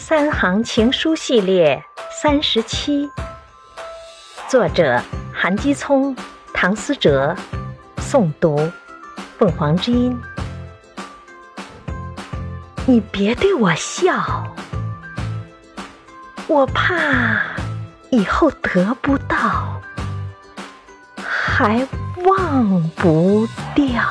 三行情书系列三十七，作者韩基聪、唐思哲，诵读凤凰之音。你别对我笑，我怕以后得不到，还忘不掉。